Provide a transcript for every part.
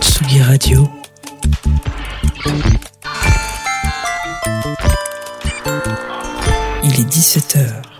Tsugi Radio. Il est 17h.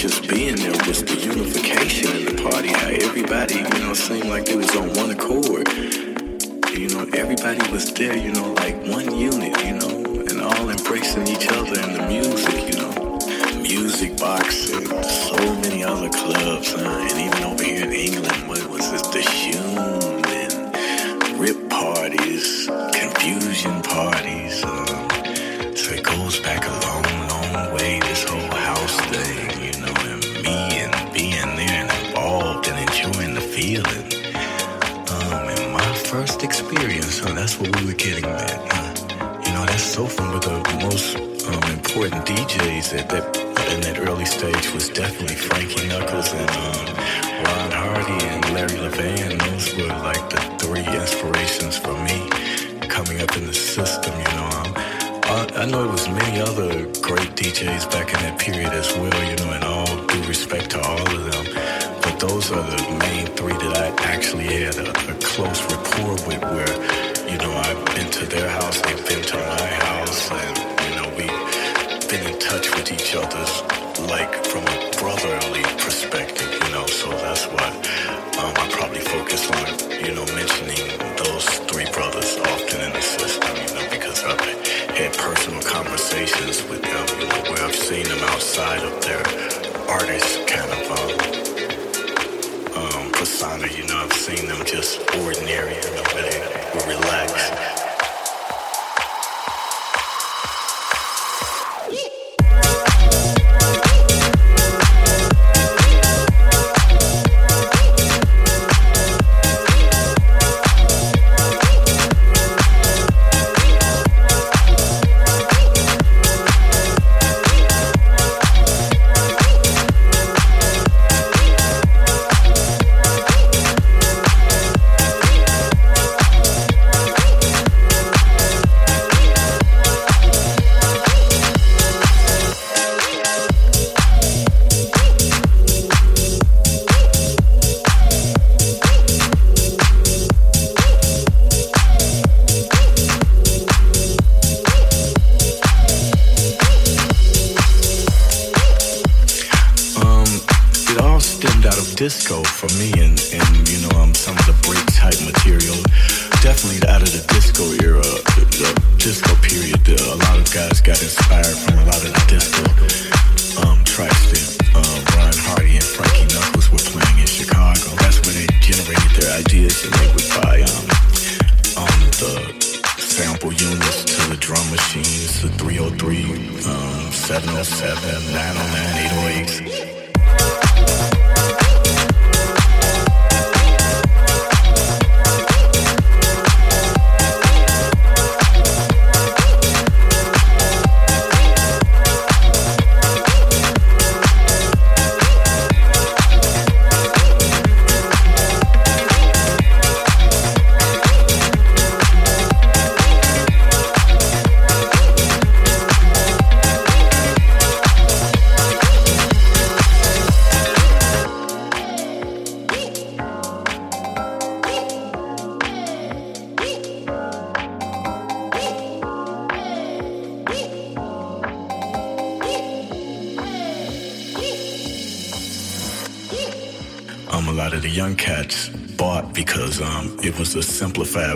Just being there was the unification in the party, how everybody, you know, seemed like they was on one accord. You know, everybody was there, you know, like one unit, you know, and all embracing each other and the music, you know. Music box and so many other clubs, huh? and even over here in England, what was this, the Shoom getting at. Huh? You know, that's so fun with the most um, important DJs at that in that early stage was definitely Frankie Knuckles and um, Ron Hardy and Larry Levan. Those were like the three inspirations for me coming up in the system. You know, um, I, I know it was many other great DJs back in that period as well. You know, and all due respect to all of them. But those are the main three that I actually had a, a close rapport with, where you know I've been to their house, they've been to my house, and you know we've been in touch with each other's like from a brotherly perspective, you know. So that's why um, I probably focus on you know mentioning those three brothers often in the system, you know, because I've had personal conversations with them, you know, where I've seen them outside of their artist kind of um, um, persona, you know. I've seen them just ordinary, know, where were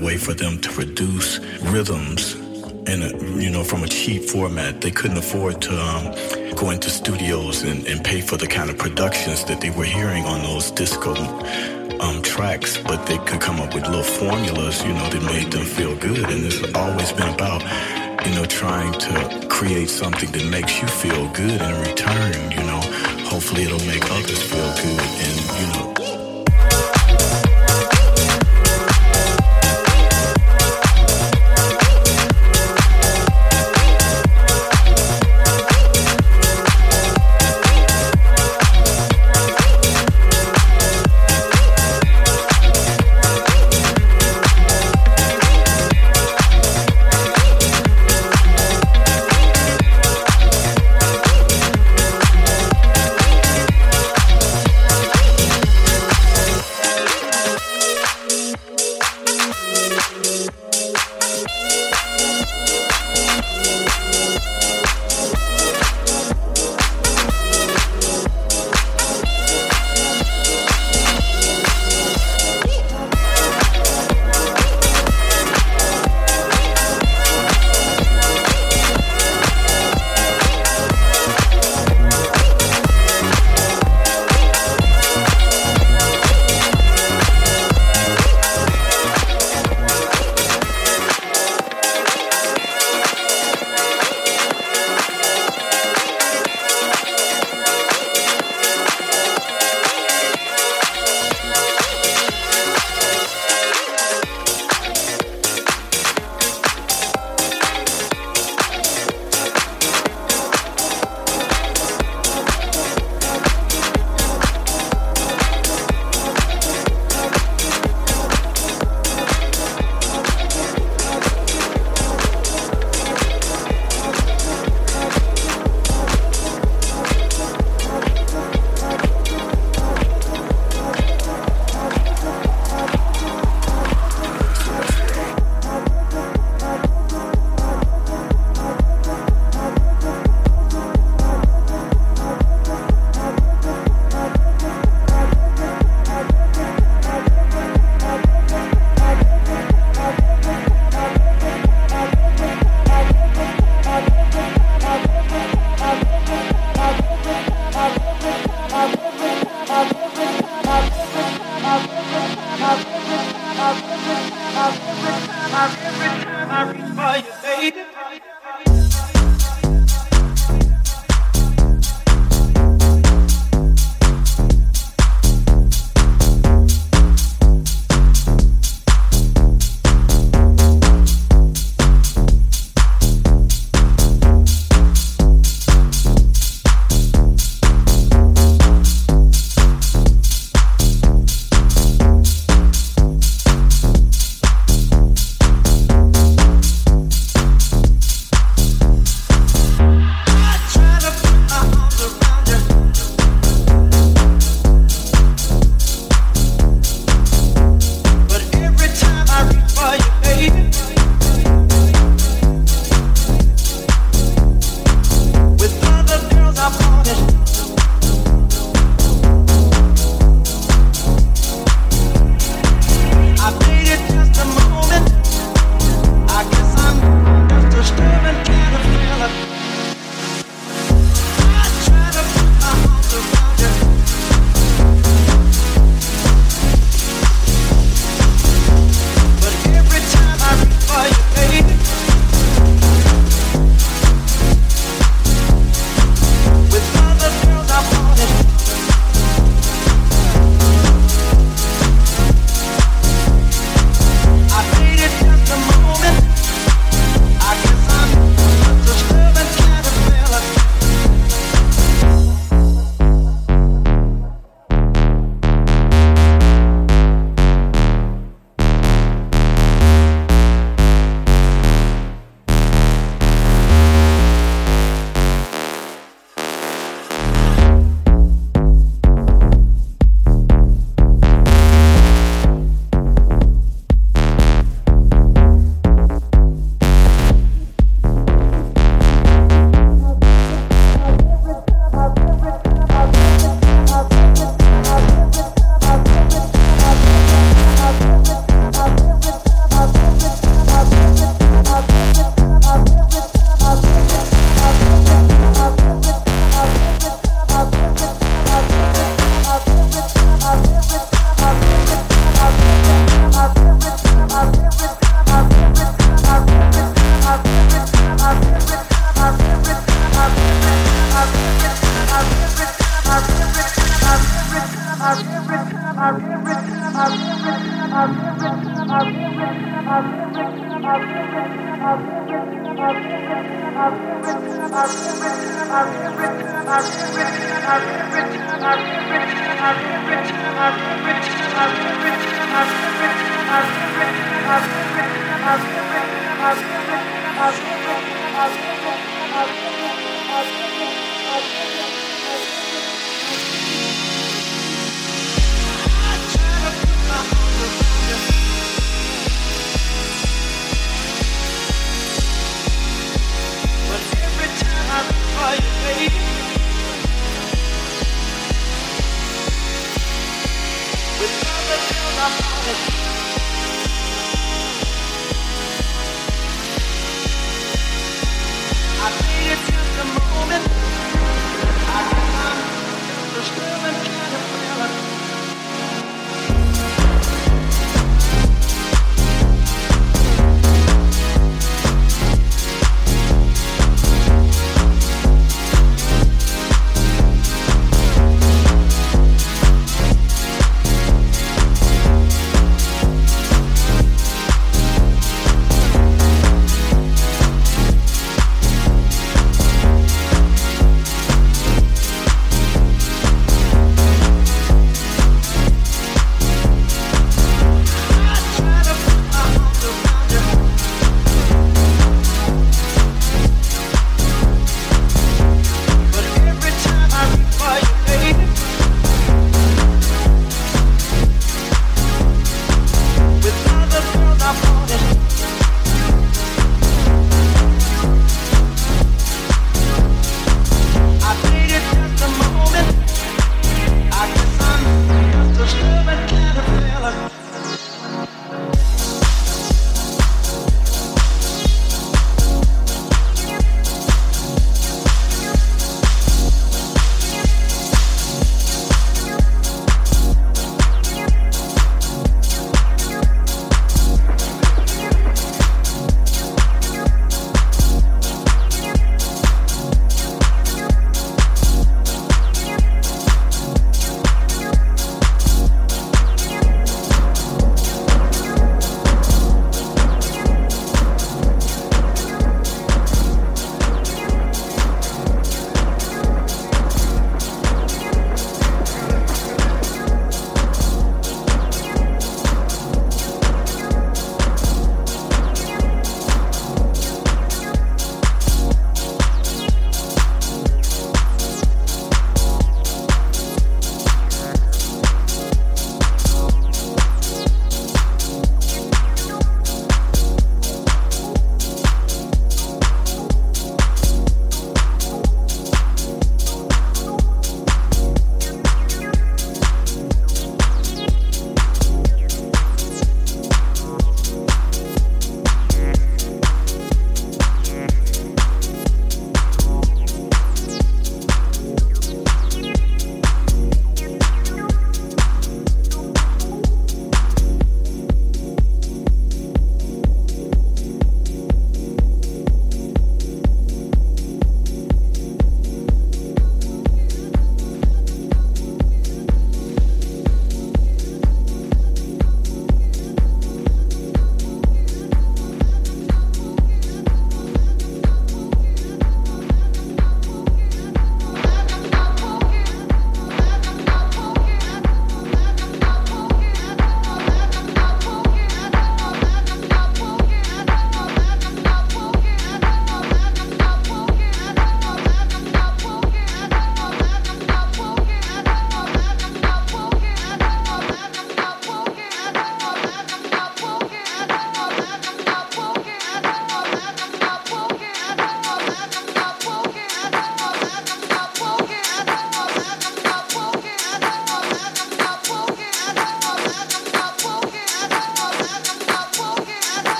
way for them to produce rhythms in a, you know from a cheap format. They couldn't afford to um, go into studios and, and pay for the kind of productions that they were hearing on those disco um, tracks, but they could come up with little formulas, you know, that made them feel good. And it's always been about you know trying to create something that makes you feel good in return. You know, hopefully it'll make others feel good, and you know.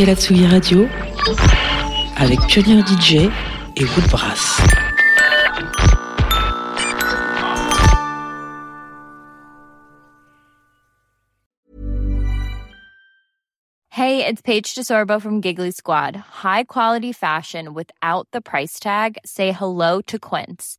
Écoutez la Tsugi Radio avec Pioneer DJ et Woodbrass. Hey, it's Paige DeSorbo from Giggly Squad. High quality fashion without the price tag. Say hello to Quince.